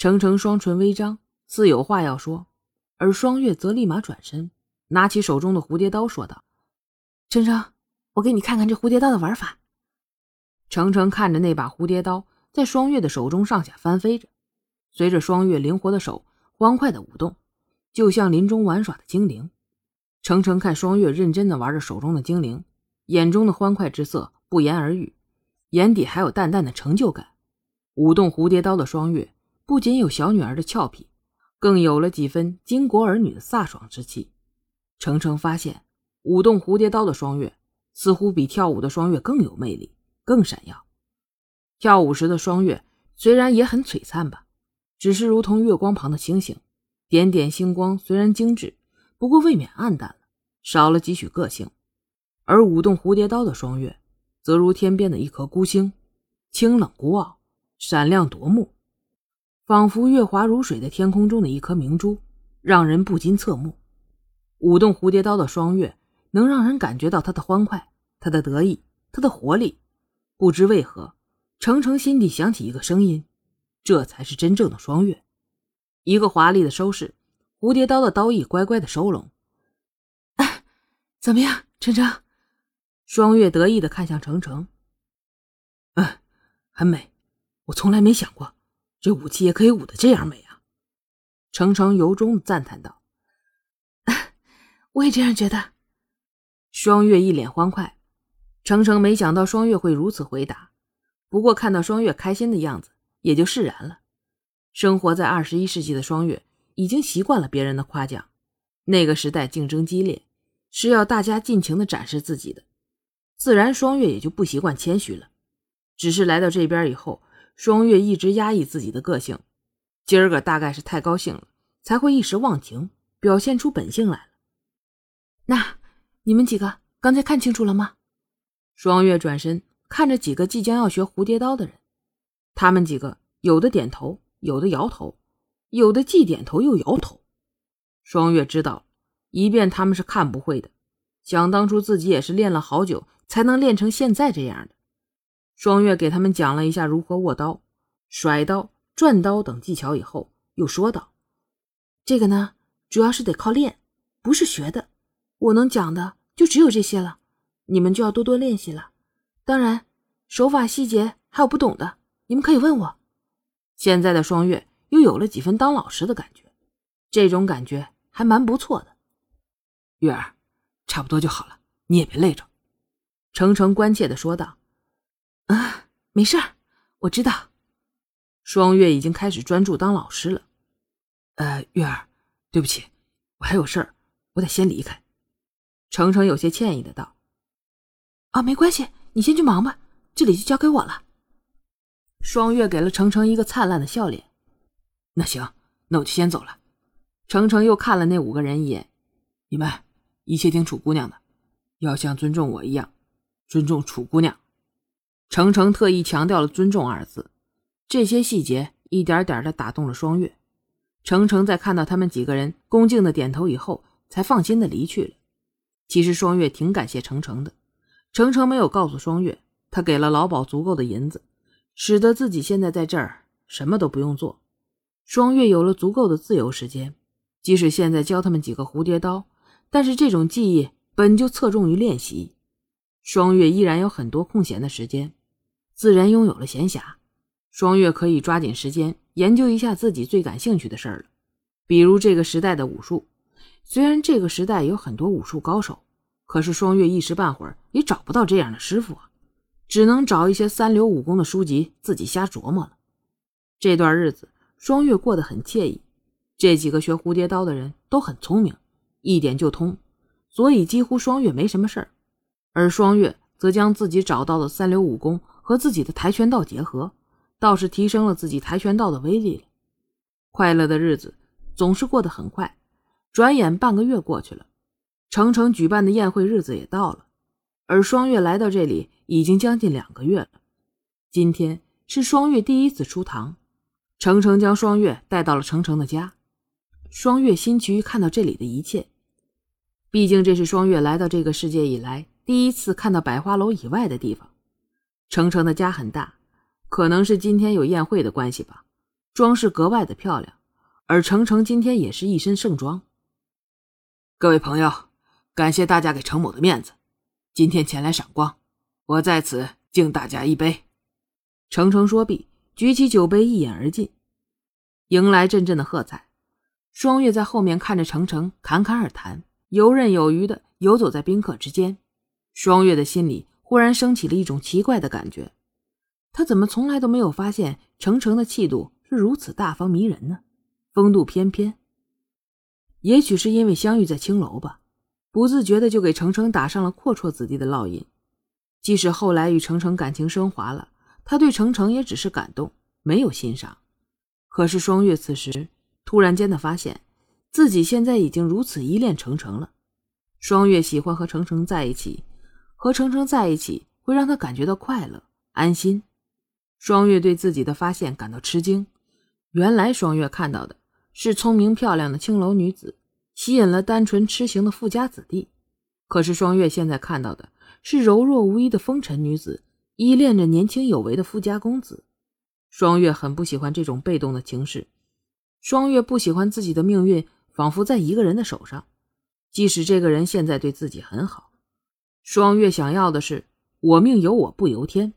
程程双唇微张，似有话要说，而双月则立马转身，拿起手中的蝴蝶刀，说道：“程程，我给你看看这蝴蝶刀的玩法。”程程看着那把蝴蝶刀在双月的手中上下翻飞着，随着双月灵活的手欢快的舞动，就像林中玩耍的精灵。程程看双月认真的玩着手中的精灵，眼中的欢快之色不言而喻，眼底还有淡淡的成就感。舞动蝴蝶刀的双月，不仅有小女儿的俏皮，更有了几分巾帼儿女的飒爽之气。程程发现，舞动蝴蝶刀的双月，似乎比跳舞的双月更有魅力，更闪耀。跳舞时的双月虽然也很璀璨吧，只是如同月光旁的星星，点点星光虽然精致。不过未免暗淡了，少了几许个性；而舞动蝴蝶刀的双月，则如天边的一颗孤星，清冷孤傲，闪亮夺目，仿佛月华如水的天空中的一颗明珠，让人不禁侧目。舞动蝴蝶刀的双月，能让人感觉到他的欢快，他的得意，他的活力。不知为何，程程心底响起一个声音：这才是真正的双月。一个华丽的收势。蝴蝶刀的刀意乖乖的收拢，哎，怎么样，程程？双月得意的看向程程，嗯，很美。我从来没想过，这武器也可以舞得这样美啊！程程由衷赞叹道：“ 我也这样觉得。”双月一脸欢快，程程没想到双月会如此回答，不过看到双月开心的样子，也就释然了。生活在二十一世纪的双月。已经习惯了别人的夸奖，那个时代竞争激烈，是要大家尽情的展示自己的，自然双月也就不习惯谦虚了。只是来到这边以后，双月一直压抑自己的个性，今儿个大概是太高兴了，才会一时忘情，表现出本性来了。那你们几个刚才看清楚了吗？双月转身看着几个即将要学蝴蝶刀的人，他们几个有的点头，有的摇头。有的既点头又摇头，双月知道，一遍他们是看不会的。想当初自己也是练了好久才能练成现在这样的。双月给他们讲了一下如何握刀、甩刀、转刀等技巧以后，又说道：“这个呢，主要是得靠练，不是学的。我能讲的就只有这些了，你们就要多多练习了。当然，手法细节还有不懂的，你们可以问我。”现在的双月。又有了几分当老师的感觉，这种感觉还蛮不错的。月儿，差不多就好了，你也别累着。”程程关切的说道。“啊，没事儿，我知道。”双月已经开始专注当老师了。“呃，月儿，对不起，我还有事儿，我得先离开。”程程有些歉意的道。“啊，没关系，你先去忙吧，这里就交给我了。”双月给了程程一个灿烂的笑脸。那行，那我就先走了。程程又看了那五个人一眼，你们一切听楚姑娘的，要像尊重我一样尊重楚姑娘。程程特意强调了“尊重”二字，这些细节一点点的打动了双月。程程在看到他们几个人恭敬的点头以后，才放心的离去了。其实双月挺感谢程程的，程程没有告诉双月，他给了老鸨足够的银子，使得自己现在在这儿什么都不用做。双月有了足够的自由时间，即使现在教他们几个蝴蝶刀，但是这种技艺本就侧重于练习。双月依然有很多空闲的时间，自然拥有了闲暇。双月可以抓紧时间研究一下自己最感兴趣的事儿了，比如这个时代的武术。虽然这个时代有很多武术高手，可是双月一时半会儿也找不到这样的师傅啊，只能找一些三流武功的书籍自己瞎琢磨了。这段日子。双月过得很惬意，这几个学蝴蝶刀的人都很聪明，一点就通，所以几乎双月没什么事儿。而双月则将自己找到的三流武功和自己的跆拳道结合，倒是提升了自己跆拳道的威力了。快乐的日子总是过得很快，转眼半个月过去了，程程举办的宴会日子也到了，而双月来到这里已经将近两个月了。今天是双月第一次出堂。程程将双月带到了程程的家，双月新奇看到这里的一切，毕竟这是双月来到这个世界以来第一次看到百花楼以外的地方。程程的家很大，可能是今天有宴会的关系吧，装饰格外的漂亮。而程程今天也是一身盛装。各位朋友，感谢大家给程某的面子，今天前来赏光，我在此敬大家一杯。程程说毕，举起酒杯一饮而尽，迎来阵阵的喝彩。双月在后面看着程程侃侃而谈，游刃有余的游走在宾客之间。双月的心里忽然升起了一种奇怪的感觉，他怎么从来都没有发现程程的气度是如此大方迷人呢？风度翩翩，也许是因为相遇在青楼吧，不自觉的就给程程打上了阔绰子弟的烙印。即使后来与程程感情升华了，他对程程也只是感动，没有欣赏。可是双月此时突然间的发现，自己现在已经如此依恋程程了。双月喜欢和程程在一起，和程程在一起会让他感觉到快乐、安心。双月对自己的发现感到吃惊，原来双月看到的。是聪明漂亮的青楼女子，吸引了单纯痴情的富家子弟。可是双月现在看到的是柔弱无依的风尘女子，依恋着年轻有为的富家公子。双月很不喜欢这种被动的情势，双月不喜欢自己的命运仿佛在一个人的手上，即使这个人现在对自己很好。双月想要的是我命由我不由天。